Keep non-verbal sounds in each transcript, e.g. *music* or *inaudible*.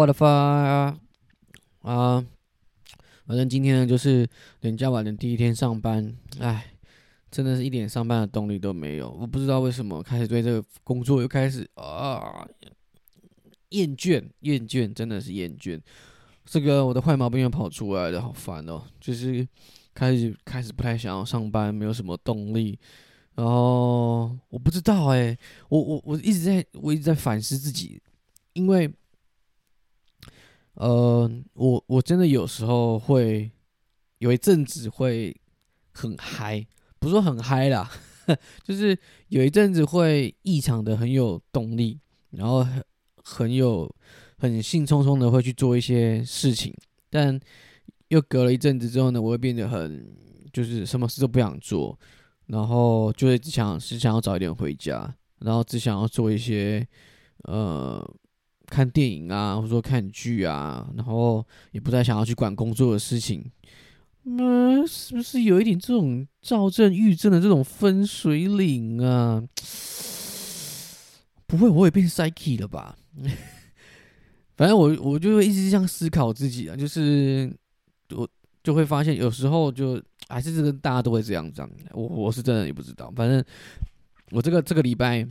我的发啊！啊反正今天呢，就是人家晚的第一天上班，哎，真的是一点上班的动力都没有。我不知道为什么开始对这个工作又开始啊厌倦，厌倦，真的是厌倦。这个我的坏毛病又跑出来了，好烦哦！就是开始开始不太想要上班，没有什么动力。然后我不知道哎，我我我一直在我一直在反思自己，因为。呃，我我真的有时候会有一阵子会很嗨，不是说很嗨啦，*laughs* 就是有一阵子会异常的很有动力，然后很很有很兴冲冲的会去做一些事情，但又隔了一阵子之后呢，我会变得很就是什么事都不想做，然后就会只想只想要早一点回家，然后只想要做一些呃。看电影啊，或者说看剧啊，然后也不太想要去管工作的事情，嗯，是不是有一点这种躁症、郁症的这种分水岭啊？*sniffs* 不会，我也变 psyche 了吧？*laughs* 反正我我就会一直这样思考自己啊，就是我就会发现有时候就还是这个大家都会这样这样，我我是真的也不知道，反正我这个这个礼拜。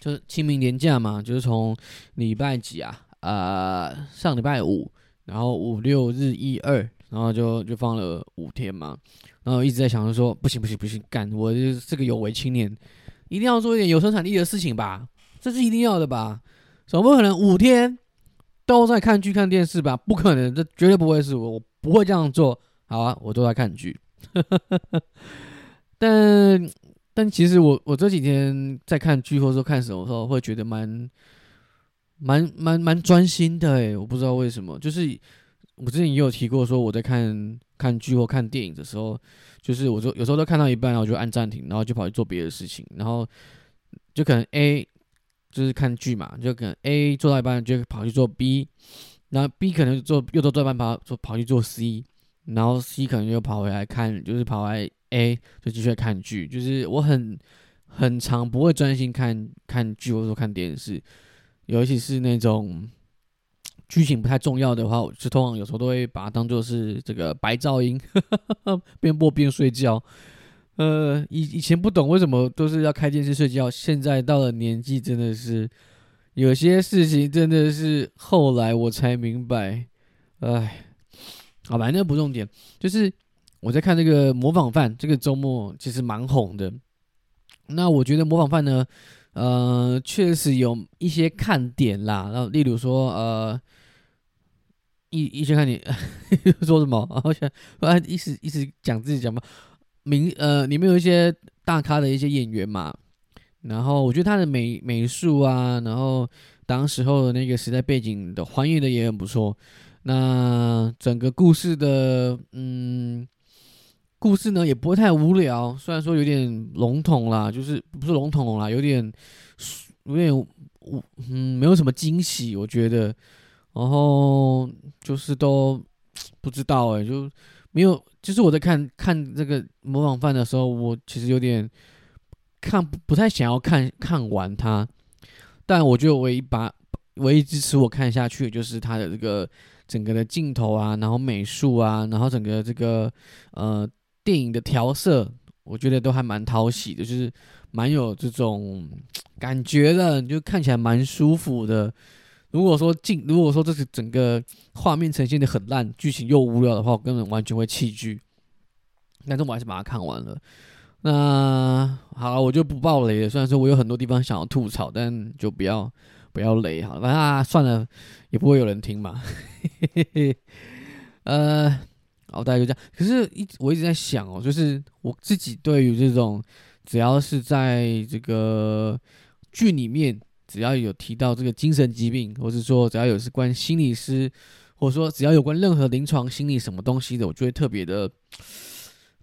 就是清明年假嘛，就是从礼拜几啊？呃，上礼拜五，然后五六日一二，然后就就放了五天嘛。然后一直在想着说，不行不行不行，干！我就这个有为青年，一定要做一点有生产力的事情吧，这是一定要的吧？总不可能五天都在看剧看电视吧？不可能，这绝对不会是我，我不会这样做。好啊，我都在看剧，*laughs* 但。但其实我我这几天在看剧或者说看什么时候，会觉得蛮蛮蛮蛮专心的诶，我不知道为什么，就是我之前也有提过说我在看看剧或看电影的时候，就是我说有时候都看到一半，然后就按暂停，然后就跑去做别的事情，然后就可能 A 就是看剧嘛，就可能 A 做到一半就跑去做 B，然后 B 可能做又做做半跑做跑去做 C，然后 C 可能又跑回来看，就是跑来。A 就继续看剧，就是我很很长不会专心看看剧或者说看电视，尤其是那种剧情不太重要的话，我就通常有时候都会把它当做是这个白噪音，边播边睡觉。呃，以以前不懂为什么都是要开电视睡觉，现在到了年纪真的是有些事情真的是后来我才明白。哎，好吧，那不重点，就是。我在看这个模仿犯，这个周末其实蛮红的。那我觉得模仿犯呢，呃，确实有一些看点啦。然后，例如说，呃，一一些看点 *laughs* 说什么？我想，我一直一直讲自己讲吧。名呃，里面有一些大咖的一些演员嘛。然后，我觉得他的美美术啊，然后当时候的那个时代背景的还原的也很不错。那整个故事的，嗯。故事呢也不会太无聊，虽然说有点笼统啦，就是不是笼统啦，有点有点无嗯没有什么惊喜，我觉得，然后就是都不知道哎，就没有，就是我在看看这个模仿犯的时候，我其实有点看不太想要看看完它，但我觉得唯一把唯一支持我看下去就是它的这个整个的镜头啊，然后美术啊，然后整个这个呃。电影的调色，我觉得都还蛮讨喜的，就是蛮有这种感觉的，就看起来蛮舒服的。如果说镜，如果说这是整个画面呈现的很烂，剧情又无聊的话，我根本完全会弃剧。但是我还是把它看完了。那好了，我就不爆雷了。虽然说我有很多地方想要吐槽，但就不要不要雷好了。反正啊，算了，也不会有人听嘛。呃。*laughs* 然后大概就这样，可是一我一直在想哦，就是我自己对于这种只要是在这个剧里面，只要有提到这个精神疾病，或是说只要有是关心理师，或者说只要有关任何临床心理什么东西的，我就会特别的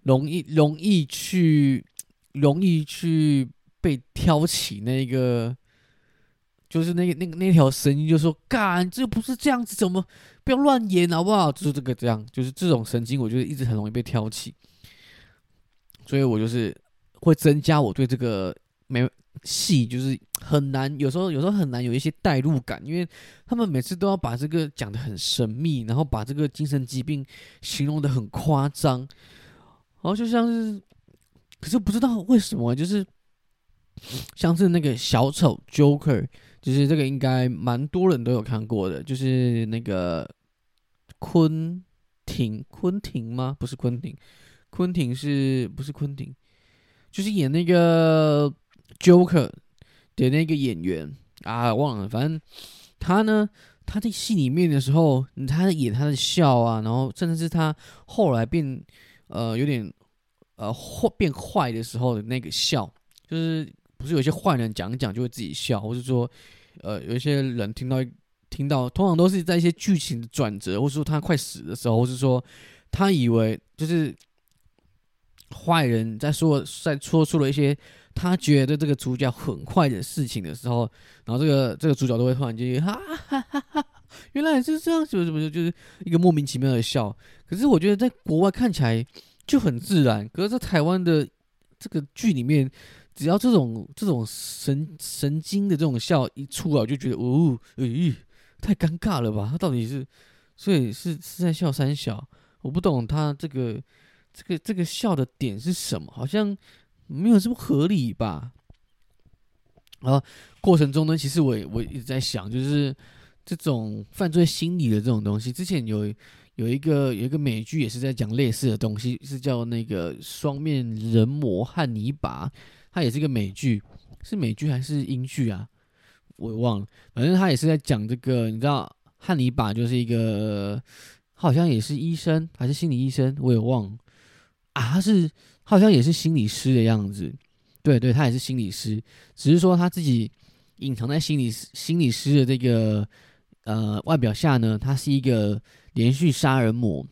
容易容易去容易去被挑起那个。就是那个那个那条神经，就说干，这不是这样子，怎么不要乱演好不好？就是这个这样，就是这种神经，我觉得一直很容易被挑起，所以我就是会增加我对这个没戏就是很难，有时候有时候很难有一些代入感，因为他们每次都要把这个讲的很神秘，然后把这个精神疾病形容的很夸张，然后就像是，可是不知道为什么，就是像是那个小丑 Joker，就是这个应该蛮多人都有看过的，就是那个昆汀，昆汀吗？不是昆汀，昆汀是不是昆汀？就是演那个。Joker 的那个演员啊，忘了，反正他呢，他在戏里面的时候，他演他的笑啊，然后甚至是他后来变呃有点呃坏变坏的时候的那个笑，就是不是有些坏人讲讲就会自己笑，或是说呃有一些人听到听到，通常都是在一些剧情的转折，或者说他快死的时候，或是说他以为就是坏人在说在说出了一些。他觉得这个主角很坏的事情的时候，然后这个这个主角都会突然间哈哈哈哈，原来是这样，什么什么，就是一个莫名其妙的笑。可是我觉得在国外看起来就很自然，可是在台湾的这个剧里面，只要这种这种神神经的这种笑一出来，我就觉得哦，咦，太尴尬了吧？他到底是所以是是在笑三小？我不懂他这个这个这个笑的点是什么？好像。没有这么合理吧？然后过程中呢，其实我我一直在想，就是这种犯罪心理的这种东西。之前有有一个有一个美剧也是在讲类似的东西，是叫那个《双面人魔汉尼拔》，它也是一个美剧，是美剧还是英剧啊？我忘了，反正他也是在讲这个。你知道汉尼拔就是一个，好像也是医生还是心理医生，我也忘了啊，他是。好像也是心理师的样子，对对，他也是心理师，只是说他自己隐藏在心理心理师的这个呃外表下呢，他是一个连续杀人魔。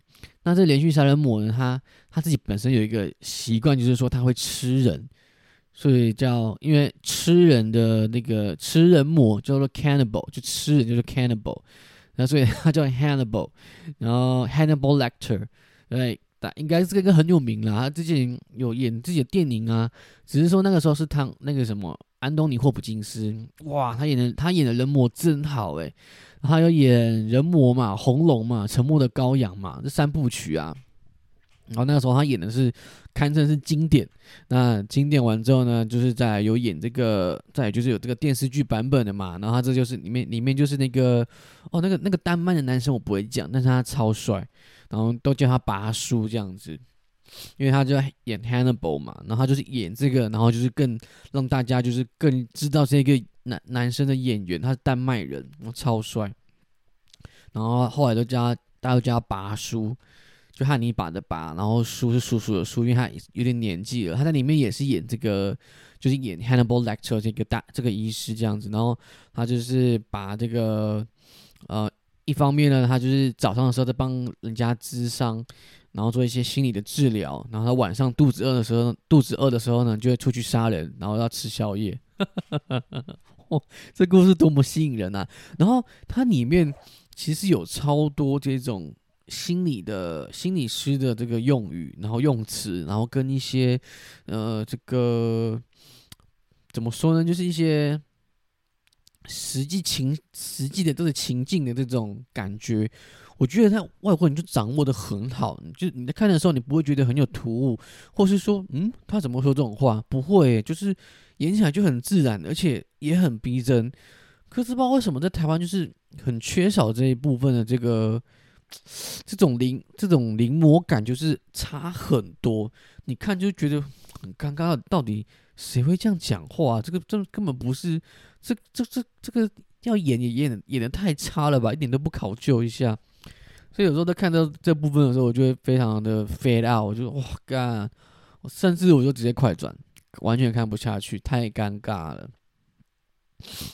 那这连续杀人魔呢，他他自己本身有一个习惯，就是说他会吃人，所以叫因为吃人的那个吃人魔叫做 cannibal，就吃人就是 cannibal，那所以他叫 Hannibal，然后 Hannibal Lecter，对。应该是这个很有名了，他之前有演自己的电影啊，只是说那个时候是他那个什么安东尼霍普金斯，哇，他演的他演的人魔真好诶。他有演人魔嘛，红龙嘛，沉默的羔羊嘛，这三部曲啊，然后那个时候他演的是堪称是经典，那经典完之后呢，就是在有演这个，再就是有这个电视剧版本的嘛，然后他这就是里面里面就是那个哦那个那个丹麦的男生我不会讲，但是他超帅。然后都叫他拔叔这样子，因为他就演 Hannibal 嘛，然后他就是演这个，然后就是更让大家就是更知道这个男男生的演员，他是丹麦人，超帅。然后后来都叫他大家都叫他拔叔，就汉尼拔的拔，然后叔是叔叔的叔，因为他有点年纪了，他在里面也是演这个，就是演 Hannibal Lecter 这个大这个医师这样子，然后他就是把这个呃。一方面呢，他就是早上的时候在帮人家治伤，然后做一些心理的治疗，然后他晚上肚子饿的时候，肚子饿的时候呢，就会出去杀人，然后要吃宵夜。*laughs* 哦，这故事多么吸引人啊！然后它里面其实有超多这种心理的心理师的这个用语，然后用词，然后跟一些呃这个怎么说呢，就是一些。实际情实际的这个情境的这种感觉，我觉得他外国人就掌握的很好。就你在看的时候，你不会觉得很有突兀，或是说，嗯，他怎么说这种话？不会，就是演起来就很自然，而且也很逼真。可是不知道为什么在台湾就是很缺少这一部分的这个这种临这种临摹感，就是差很多。你看就觉得很尴尬，到底谁会这样讲话？这个这根本不是。这这这这个要演也演演的太差了吧，一点都不考究一下。所以有时候在看到这部分的时候，我就会非常的 fade out，我就哇干，我甚至我就直接快转，完全看不下去，太尴尬了。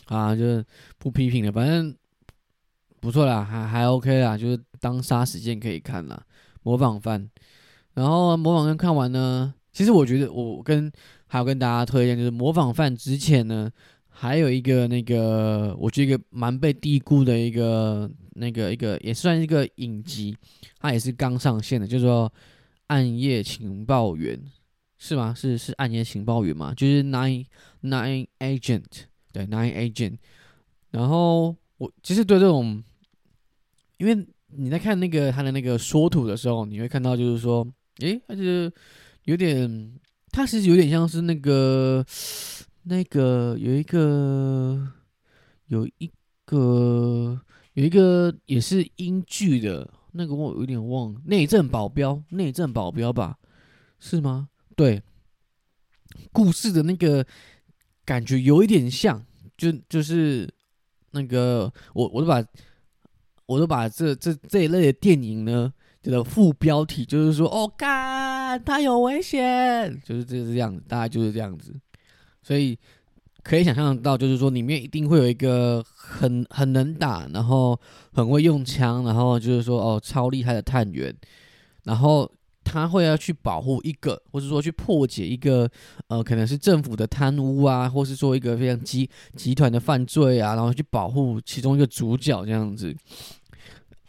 啊，就不批评了，反正不错啦，还还 OK 啦，就是当杀时间可以看啦。模仿犯，然后模仿犯看完呢，其实我觉得我跟还有跟大家推荐，就是模仿犯之前呢。还有一个那个，我觉得一个蛮被低估的一个那个一个，也算是一个影集，它也是刚上线的，叫做《暗夜情报员》，是吗？是是暗夜情报员嘛？就是 Nine Nine Agent，对 Nine Agent。然后我其实对这种，因为你在看那个他的那个缩图的时候，你会看到就是说，诶，他是有点，他其实有点像是那个那个有一个有一个有一个也是英剧的那个，我有点忘，内政保镖，内政保镖吧？是吗？对，故事的那个感觉有一点像，就就是那个我我都把我都把这这这一类的电影呢，这个副标题就是说，哦，干，他有危险，就是这是这样子，大概就是这样子，所以可以想象到，就是说里面一定会有一个很很能打，然后很会用枪，然后就是说哦，超厉害的探员，然后。他会要去保护一个，或者说去破解一个，呃，可能是政府的贪污啊，或是说一个非常集集团的犯罪啊，然后去保护其中一个主角这样子。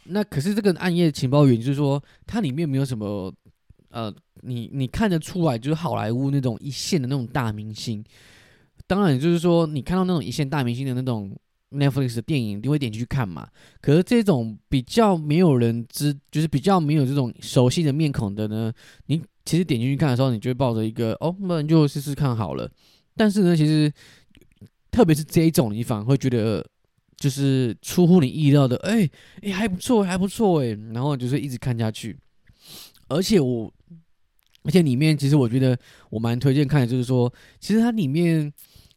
那可是这个暗夜情报员，就是说它里面没有什么，呃，你你看得出来就是好莱坞那种一线的那种大明星。当然，就是说你看到那种一线大明星的那种。Netflix 的电影你会点进去看嘛？可是这种比较没有人知，就是比较没有这种熟悉的面孔的呢，你其实点进去看的时候，你就会抱着一个哦，那你就试试看好了。但是呢，其实特别是这一种，你反而会觉得就是出乎你意料的，哎哎还不错，还不错哎，然后就是一直看下去。而且我，而且里面其实我觉得我蛮推荐看的，就是说，其实它里面。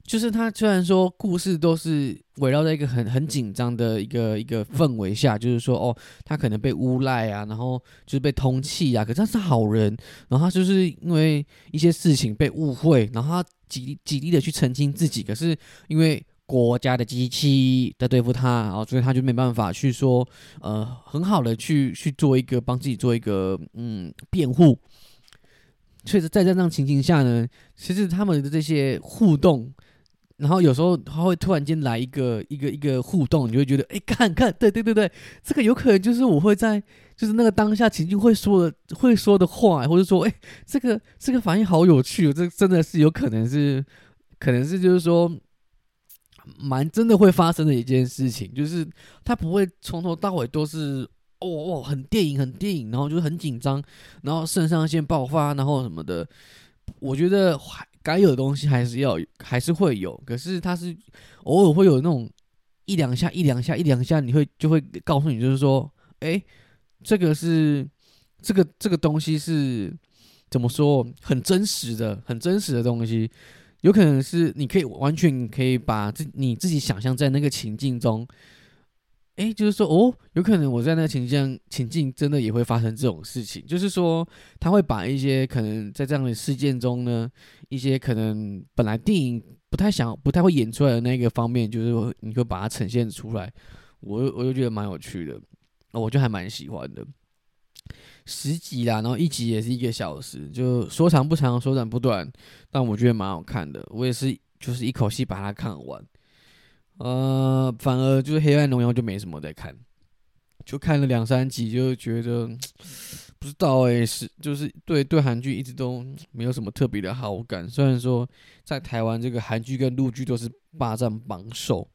就是它虽然说故事都是围绕在一个很很紧张的一个一个氛围下，就是说哦，他可能被诬赖啊，然后就是被通气啊，可是他是好人，然后他就是因为一些事情被误会，然后他极极力的去澄清自己，可是因为国家的机器在对付他，然后所以他就没办法去说呃很好的去去做一个帮自己做一个嗯辩护。确实在这样情形下呢，其实他们的这些互动。然后有时候他会突然间来一个一个一个互动，你就会觉得，哎，看看，对对对对，这个有可能就是我会在就是那个当下情境会说的会说的话，或者说，哎，这个这个反应好有趣，这真的是有可能是，可能是就是说，蛮真的会发生的一件事情，就是他不会从头到尾都是，哦哦，很电影很电影，然后就是很紧张，然后肾上腺爆发，然后什么的，我觉得还。该有的东西还是要，还是会有。可是它是偶尔会有那种一两下、一两下、一两下，你会就会告诉你，就是说，哎，这个是这个这个东西是怎么说？很真实的、很真实的东西，有可能是你可以完全可以把自你自己想象在那个情境中。哎，就是说，哦，有可能我在那个情境情境真的也会发生这种事情。就是说，他会把一些可能在这样的事件中呢，一些可能本来电影不太想、不太会演出来的那个方面，就是你会把它呈现出来。我我就觉得蛮有趣的，我就还蛮喜欢的。十集啦，然后一集也是一个小时，就说长不长，说短不短，但我觉得蛮好看的。我也是，就是一口气把它看完。呃，反而就是《黑暗荣耀》就没什么在看，就看了两三集就觉得 *tsk* 不知道哎，是就是对对韩剧一直都没有什么特别的好感。虽然说在台湾这个韩剧跟陆剧都是霸占榜首，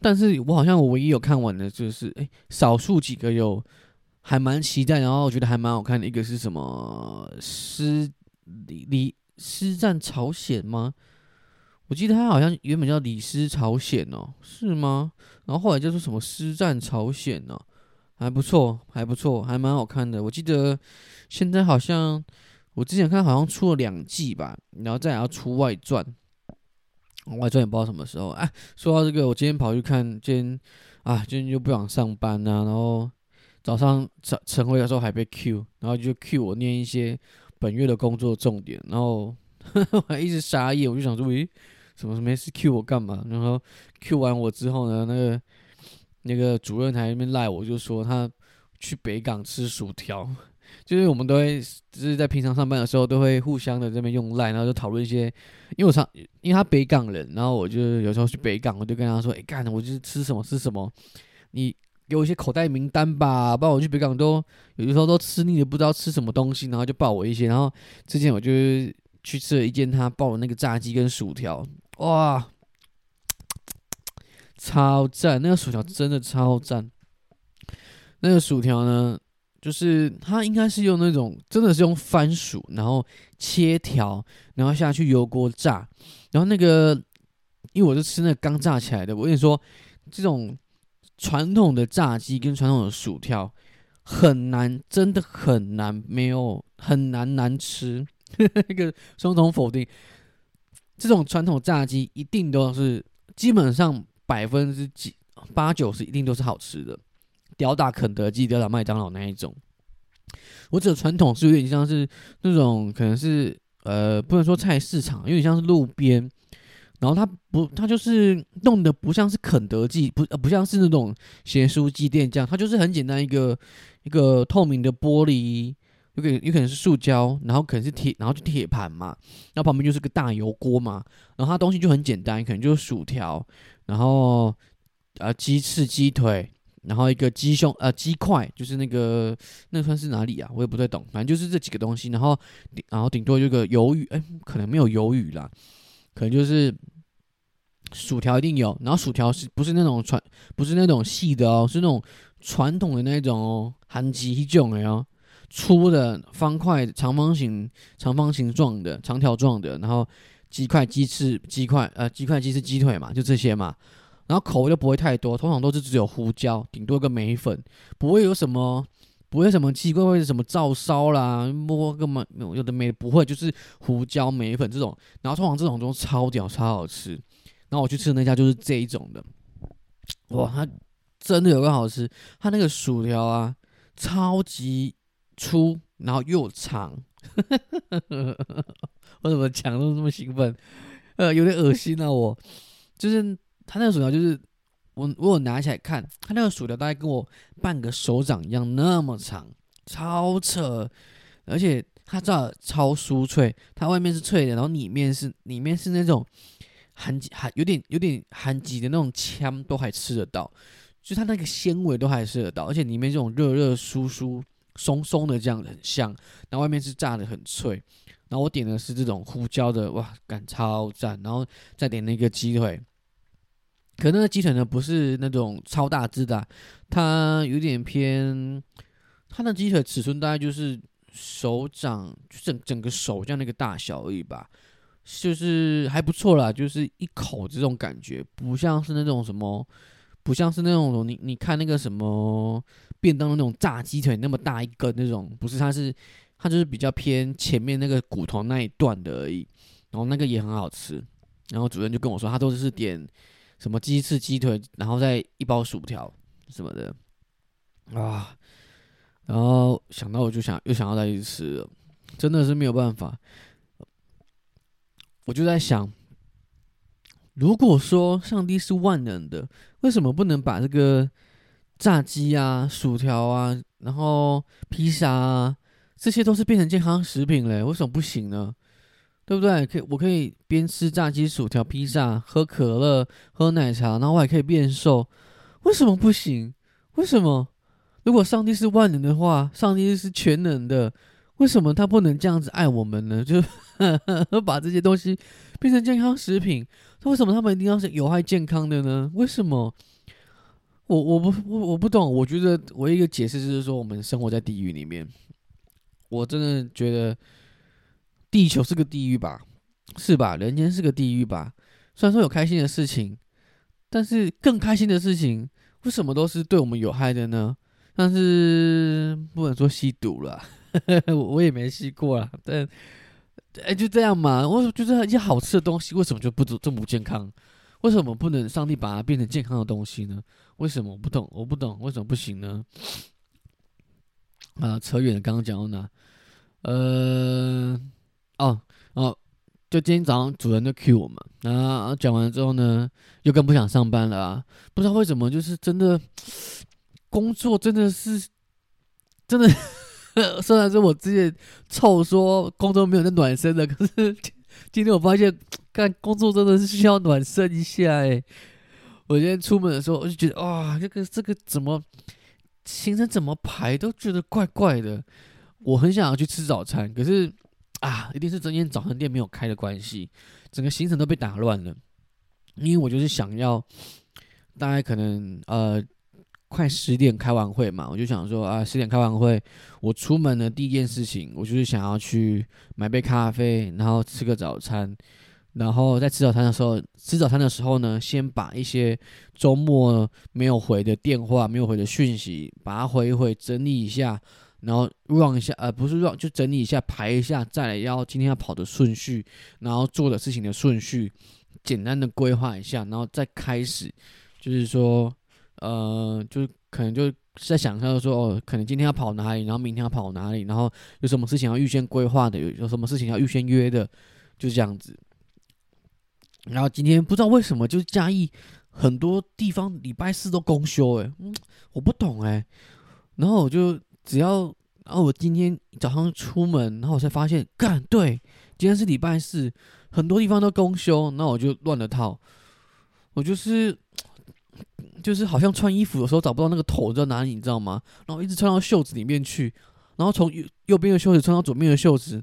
但是我好像我唯一有看完的就是哎，少数几个有还蛮期待，然后我觉得还蛮好看的一个是什么《师李李师战朝鲜》吗？我记得他好像原本叫李师朝鲜哦，是吗？然后后来叫做什么师战朝鲜呢？还不错，还不错，还蛮好看的。我记得现在好像我之前看好像出了两季吧，然后再要出外传，外传也不知道什么时候。哎，说到这个，我今天跑去看，今天啊，今天就不想上班呐，然后早上晨晨会的时候还被 Q，然后就 Q 我念一些本月的工作重点，然后 *laughs* 我还一直傻眼，我就想说，诶。什么没事 Q 我干嘛？然后 Q 完我之后呢，那个那个主任台那边赖我，就说他去北港吃薯条。*laughs* 就是我们都会，就是在平常上班的时候，都会互相的这边用赖，然后就讨论一些。因为我常，因为他北港人，然后我就有时候去北港，我就跟他说：“哎，干，我就是吃什么吃什么。”你给我一些口袋名单吧，不然我去北港都有的时候都吃腻了，不知道吃什么东西，然后就报我一些。然后之前我就去吃了一间他报的那个炸鸡跟薯条，哇，超赞！那个薯条真的超赞。那个薯条呢，就是它应该是用那种真的是用番薯，然后切条，然后下去油锅炸。然后那个，因为我是吃那个刚炸起来的，我跟你说，这种传统的炸鸡跟传统的薯条很难，真的很难，没有很难难吃。那个双重否定，这种传统炸鸡一定都是基本上百分之几八九十一定都是好吃的。吊打肯德基、吊打麦当劳那一种，我指的传统是有点像是那种可能是呃，不能说菜市场，有点像是路边，然后它不，它就是弄的不像是肯德基，不呃不像是那种咸酥鸡店这样，它就是很简单一个一个透明的玻璃，有可有可能是塑胶，然后可能是铁，然后就铁盘嘛，然后旁边就是个大油锅嘛，然后它东西就很简单，可能就是薯条，然后呃鸡翅、鸡腿。然后一个鸡胸呃鸡块，就是那个那算是哪里啊？我也不太懂，反正就是这几个东西。然后然后顶多有个鱿鱼，哎，可能没有鱿鱼啦，可能就是薯条一定有。然后薯条是不是那种传不是那种细的哦，是那种传统的那种哦，韩鸡种的哦，粗的方块长方形长方形状的长条状的。然后鸡块鸡翅鸡块呃鸡块鸡翅鸡腿嘛，就这些嘛。然后口味就不会太多，通常都是只有胡椒，顶多个梅粉，不会有什么，不会什么奇怪，或者什么照烧啦，摸个嘛有的没，不会，就是胡椒梅粉这种。然后通常这种都超屌，超好吃。然后我去吃的那家就是这一种的，哇，它真的有个好吃，它那个薯条啊，超级粗，然后又长。*laughs* 我怎么讲都这么兴奋？呃，有点恶心啊，我就是。它那个薯条就是我，我有拿起来看，它那个薯条大概跟我半个手掌一样那么长，超扯，而且它炸的超酥脆，它外面是脆的，然后里面是里面是那种含含有点有点含挤的那种腔都还吃得到，就它那个纤维都还吃得到，而且里面这种热热酥酥松松的这样很香，然后外面是炸的很脆，然后我点的是这种胡椒的，哇，感超赞，然后再点那个鸡腿。可那个鸡腿呢，不是那种超大只的，它有点偏，它的鸡腿尺寸大概就是手掌就，整整个手这样那个大小而已吧，就是还不错啦，就是一口这种感觉，不像是那种什么，不像是那种你你看那个什么便当的那种炸鸡腿那么大一根那种，不是，它是它就是比较偏前面那个骨头那一段的而已，然后那个也很好吃，然后主任就跟我说，他都是点。什么鸡翅、鸡腿，然后再一包薯条什么的啊，然后想到我就想又想要再去吃了，真的是没有办法。我就在想，如果说上帝是万能的，为什么不能把这个炸鸡啊、薯条啊，然后披萨啊，这些都是变成健康食品嘞？为什么不行呢？对不对？可以，我可以边吃炸鸡、薯条、披萨，喝可乐、喝奶茶，然后我还可以变瘦，为什么不行？为什么？如果上帝是万能的话，上帝是全能的，为什么他不能这样子爱我们呢？就 *laughs* 把这些东西变成健康食品，那为什么他们一定要是有害健康的呢？为什么？我我不我我不懂。我觉得唯一一个解释就是说，我们生活在地狱里面。我真的觉得。地球是个地狱吧，是吧？人间是个地狱吧。虽然说有开心的事情，但是更开心的事情，为什么都是对我们有害的呢？但是不能说吸毒了，*laughs* 我也没吸过啊。但哎，就这样嘛。我就是一些好吃的东西，为什么就不这么不健康？为什么不能上帝把它变成健康的东西呢？为什么我不懂？我不懂为什么不行呢？啊，扯远了，刚刚讲到哪？呃。哦哦，就今天早上主人就 cue 我们，然后讲完之后呢，又更不想上班了啊！不知道为什么，就是真的工作真的是真的，*laughs* 虽然说我之前臭说工作没有那暖身的，可是今天我发现干工作真的是需要暖身一下哎！我今天出门的时候，我就觉得哇，这个这个怎么行程怎么排都觉得怪怪的。我很想要去吃早餐，可是啊，一定是今天早餐店没有开的关系，整个行程都被打乱了。因为我就是想要，大概可能呃。快十点开完会嘛，我就想说啊，十点开完会，我出门的第一件事情，我就是想要去买杯咖啡，然后吃个早餐，然后在吃早餐的时候，吃早餐的时候呢，先把一些周末没有回的电话、没有回的讯息，把它回一回，整理一下，然后 run 一下，呃，不是 run，就整理一下，排一下，再来要今天要跑的顺序，然后做的事情的顺序，简单的规划一下，然后再开始，就是说。呃，就是可能就在想象说，哦，可能今天要跑哪里，然后明天要跑哪里，然后有什么事情要预先规划的，有有什么事情要预先约的，就这样子。然后今天不知道为什么，就是嘉义很多地方礼拜四都公休，诶，嗯，我不懂诶。然后我就只要，然后我今天早上出门，然后我才发现，干对，今天是礼拜四，很多地方都公休，那我就乱了套，我就是。*tsk* 就是好像穿衣服有时候找不到那个头在哪里，你知道吗？然后一直穿到袖子里面去，然后从右右边的袖子穿到左边的袖子，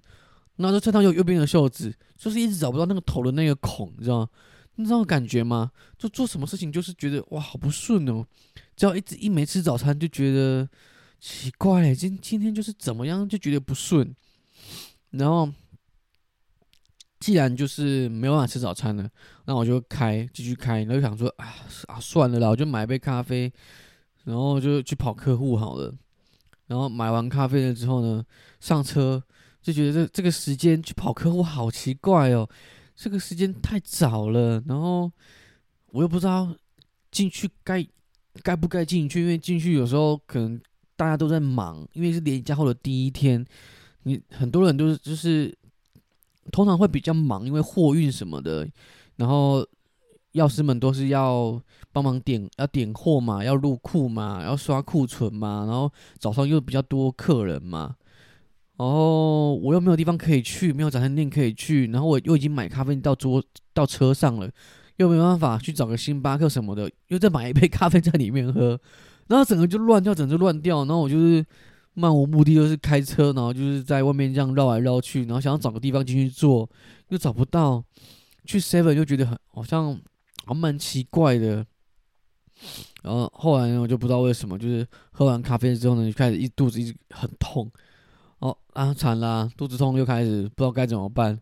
然后再穿到右右边的袖子，就是一直找不到那个头的那个孔，你知道吗？你知道感觉吗？就做什么事情就是觉得哇好不顺哦，只要一直一没吃早餐就觉得奇怪，今今天就是怎么样就觉得不顺，然后。既然就是没办法吃早餐了，那我就开继续开，然后想说啊啊算了啦，我就买杯咖啡，然后就去跑客户好了。然后买完咖啡了之后呢，上车就觉得这这个时间去跑客户好奇怪哦，这个时间太早了。然后我又不知道进去该该不该进去，因为进去有时候可能大家都在忙，因为是连假后的第一天，你很多人都是就是。通常会比较忙，因为货运什么的，然后药师们都是要帮忙点，要点货嘛，要入库嘛，要刷库存嘛，然后早上又比较多客人嘛，然后我又没有地方可以去，没有早餐店可以去，然后我又已经买咖啡到桌到车上了，又没办法去找个星巴克什么的，又再买一杯咖啡在里面喝，然后整个就乱掉，整个就乱掉，然后我就是。漫无目的就是开车，然后就是在外面这样绕来绕去，然后想要找个地方进去坐，又找不到。去 Seven 又觉得很好像还蛮奇怪的。然后后来呢，我就不知道为什么，就是喝完咖啡之后呢，就开始一肚子一直很痛。哦啊，惨了，肚子痛又开始不知道该怎么办。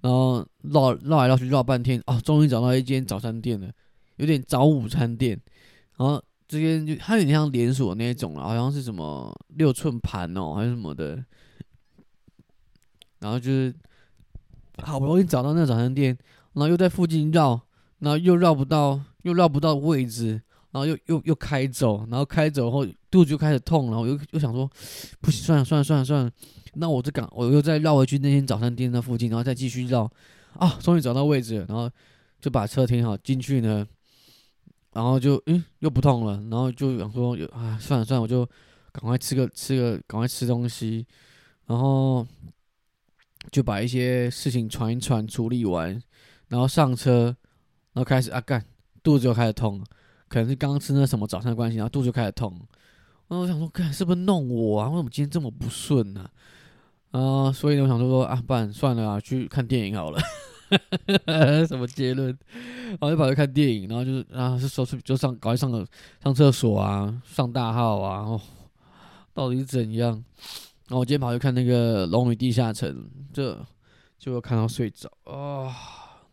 然后绕绕来绕去绕半天，哦，终于找到一间早餐店了，有点早午餐店。然后。这边就它有点像连锁那种了，好像是什么六寸盘哦，还是什么的。然后就是好不容易找到那个早餐店，然后又在附近绕，然后又绕不到，又绕不到位置，然后又又又开走，然后开走后肚子就开始痛，然后又又想说，不行，算了算了算了算了，那我就赶，我又再绕回去那间早餐店那附近，然后再继续绕，啊，终于找到位置，了，然后就把车停好进去呢。然后就嗯又不痛了，然后就想说有啊算了算了，我就赶快吃个吃个赶快吃东西，然后就把一些事情传一传处理完，然后上车，然后开始啊干肚子又开始痛了，可能是刚吃那什么早餐的关系，然后肚子就开始痛。然后我想说，干是不是弄我啊？为什么今天这么不顺呢？啊，所以呢我想说说啊，不然算了啊，去看电影好了。*laughs* 什么结论？然后就跑去看电影，然后就是啊，是说就上赶快上个上厕所啊，上大号啊，哦，到底怎样？然后我今天跑去看那个《龙与地下城》，这就看到睡着啊！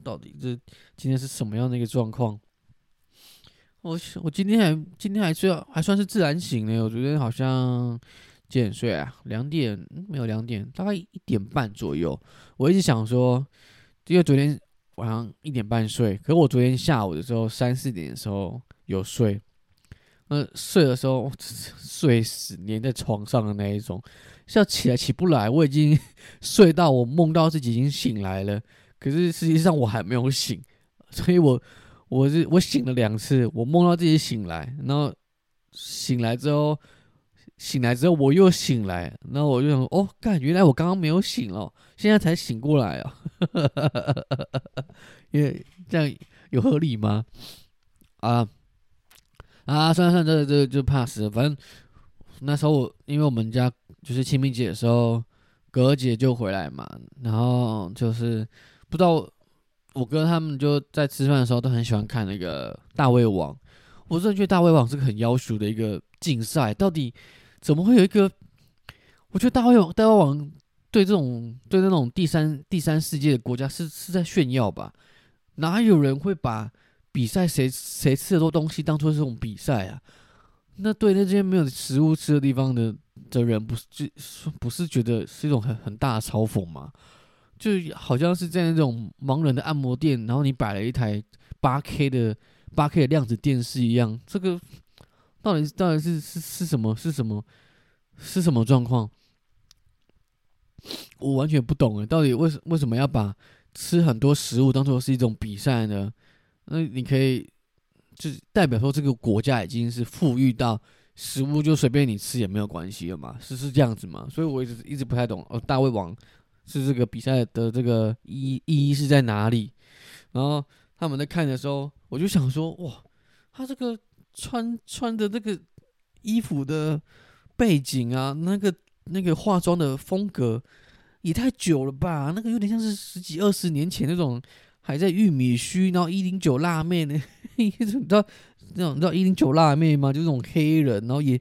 到底这今天是什么样的一个状况？我我今天还今天还睡还算是自然醒呢。我昨天好像几点睡啊？两点没有两点，大概一点半左右。我一直想说。因为昨天晚上一点半睡，可是我昨天下午的时候三四点的时候有睡，那，睡的时候睡死黏在床上的那一种，要起来起不来。我已经 *laughs* 睡到我梦到自己已经醒来了，可是实际上我还没有醒，所以我我是我醒了两次，我梦到自己醒来，然后醒来之后。醒来之后我又醒来，然后我就想，哦，干，原来我刚刚没有醒哦，现在才醒过来啊，*laughs* 因为这样有合理吗？啊啊，算了算了，这这就怕死了。反正那时候我因为我们家就是清明节的时候，哥姐就回来嘛，然后就是不知道我哥他们就在吃饭的时候都很喜欢看那个大胃王。我真的觉得大胃王是个很要求的一个竞赛，到底怎么会有一个？我觉得大胃王大胃王对这种对那种第三第三世界的国家是是在炫耀吧？哪有人会把比赛谁谁吃的多东西当做这种比赛啊？那对那些没有食物吃的地方的的人，不是就不是觉得是一种很很大的嘲讽吗？就好像是在那种盲人的按摩店，然后你摆了一台八 K 的八 K 的量子电视一样，这个到底到底是是是什么？是什么？是什么状况？我完全不懂诶，到底为什为什么要把吃很多食物当做是一种比赛呢？那你可以就代表说这个国家已经是富裕到食物就随便你吃也没有关系了嘛？是是这样子吗？所以我一直一直不太懂哦。大胃王是这个比赛的这个意义意义是在哪里？然后他们在看的时候，我就想说哇，他这个穿穿的这个衣服的背景啊，那个那个化妆的风格。也太久了吧？那个有点像是十几二十年前那种还在玉米须，然后一零九辣妹呢？*laughs* 你知道那种你知道一零九辣妹吗？就这种黑人，然后也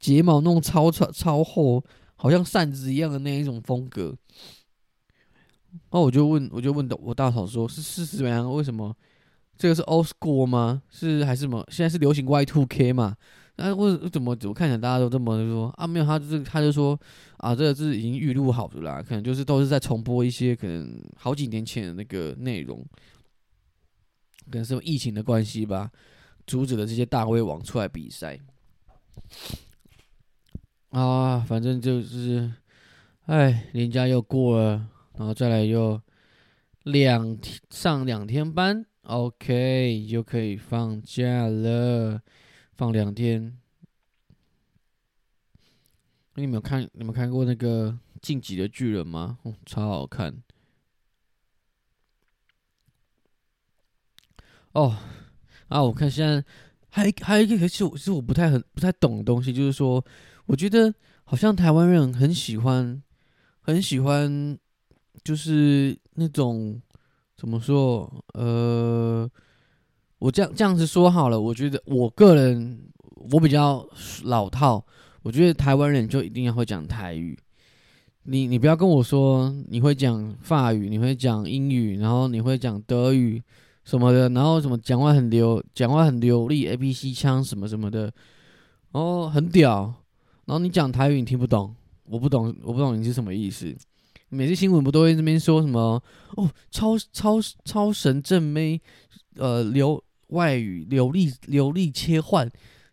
睫毛弄超超超厚，好像扇子一样的那一种风格。那我就问，我就问我大嫂说：“是是怎么样？为什么这个是 old school 吗？是还是什么？现在是流行 Y two K 嘛？”那为怎么怎么看起来大家都这么说啊？没有，他就是他就说啊，这个是已经预录好的啦，可能就是都是在重播一些可能好几年前的那个内容，可能是疫情的关系吧，阻止了这些大胃王出来比赛啊。反正就是，哎，年假又过了，然后再来又两上两天班，OK，就可以放假了。放两天，你们有看？你们看过那个《晋级的巨人》吗？哦，超好看！哦，啊，我看现在还还有一个，其实是我不太很不太懂的东西，就是说，我觉得好像台湾人很喜欢，很喜欢，就是那种怎么说？呃。我这样这样子说好了，我觉得我个人我比较老套，我觉得台湾人就一定要会讲台语。你你不要跟我说你会讲法语，你会讲英语，然后你会讲德语什么的，然后什么讲话很流，讲话很流利，A B C 腔什么什么的，哦很屌。然后你讲台语你听不懂，我不懂，我不懂你是什么意思。每次新闻不都会这边说什么哦超超超神正妹，呃流。外语流利流利切换，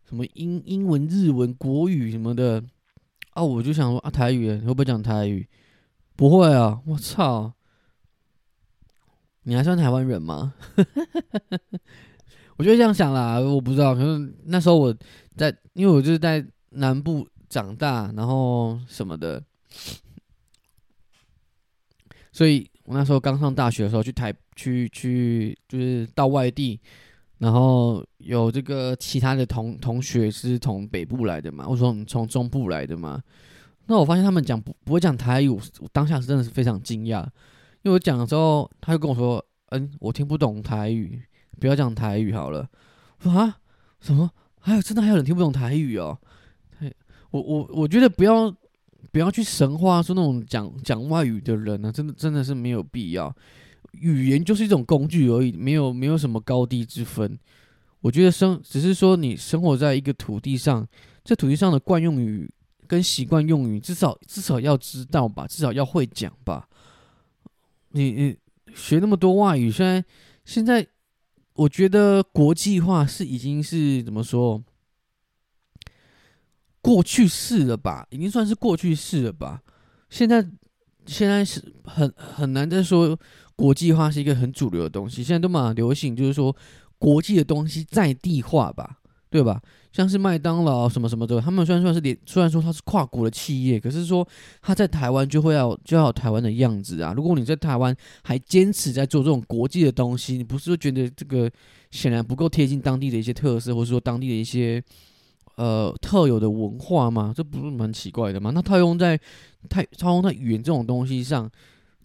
什么英英文、日文、国语什么的啊，我就想说啊，台语你会不会讲台语？不会啊，我操！你还算台湾人吗？*laughs* 我就这样想啦，我不知道，可能那时候我在，因为我就是在南部长大，然后什么的，所以我那时候刚上大学的时候去台去去就是到外地。然后有这个其他的同同学是从北部来的嘛，或者说从中部来的嘛。那我发现他们讲不不会讲台语，我当下是真的是非常惊讶，因为我讲的时候，他就跟我说：“嗯，我听不懂台语，不要讲台语好了。”我说：“啊，什么？还有真的还有人听不懂台语哦？”我我我觉得不要不要去神话说那种讲讲外语的人呢，真的真的是没有必要。语言就是一种工具而已，没有没有什么高低之分。我觉得生只是说你生活在一个土地上，这土地上的惯用语跟习惯用语，至少至少要知道吧，至少要会讲吧。你你学那么多外语，虽然现在我觉得国际化是已经是怎么说过去式了吧，已经算是过去式了吧。现在现在是很很难再说。国际化是一个很主流的东西，现在都蛮流行，就是说国际的东西在地化吧，对吧？像是麦当劳什么什么的，他们虽然算是连，虽然说它是跨国的企业，可是说它在台湾就会要就要台湾的样子啊。如果你在台湾还坚持在做这种国际的东西，你不是说觉得这个显然不够贴近当地的一些特色，或者说当地的一些呃特有的文化吗？这不是蛮奇怪的吗？那套用在太套用在语言这种东西上，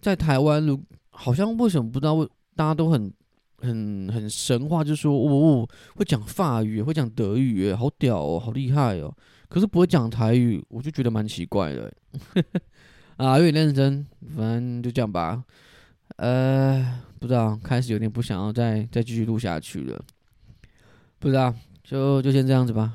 在台湾如好像为什么不知道大家都很。很很神话，就说哦，会讲法语，会讲德语，好屌哦，好厉害哦。可是不会讲台语，我就觉得蛮奇怪的。*laughs* 啊，有点认真，反正就这样吧。呃，不知道，开始有点不想要再再继续录下去了。不知道，就就先这样子吧。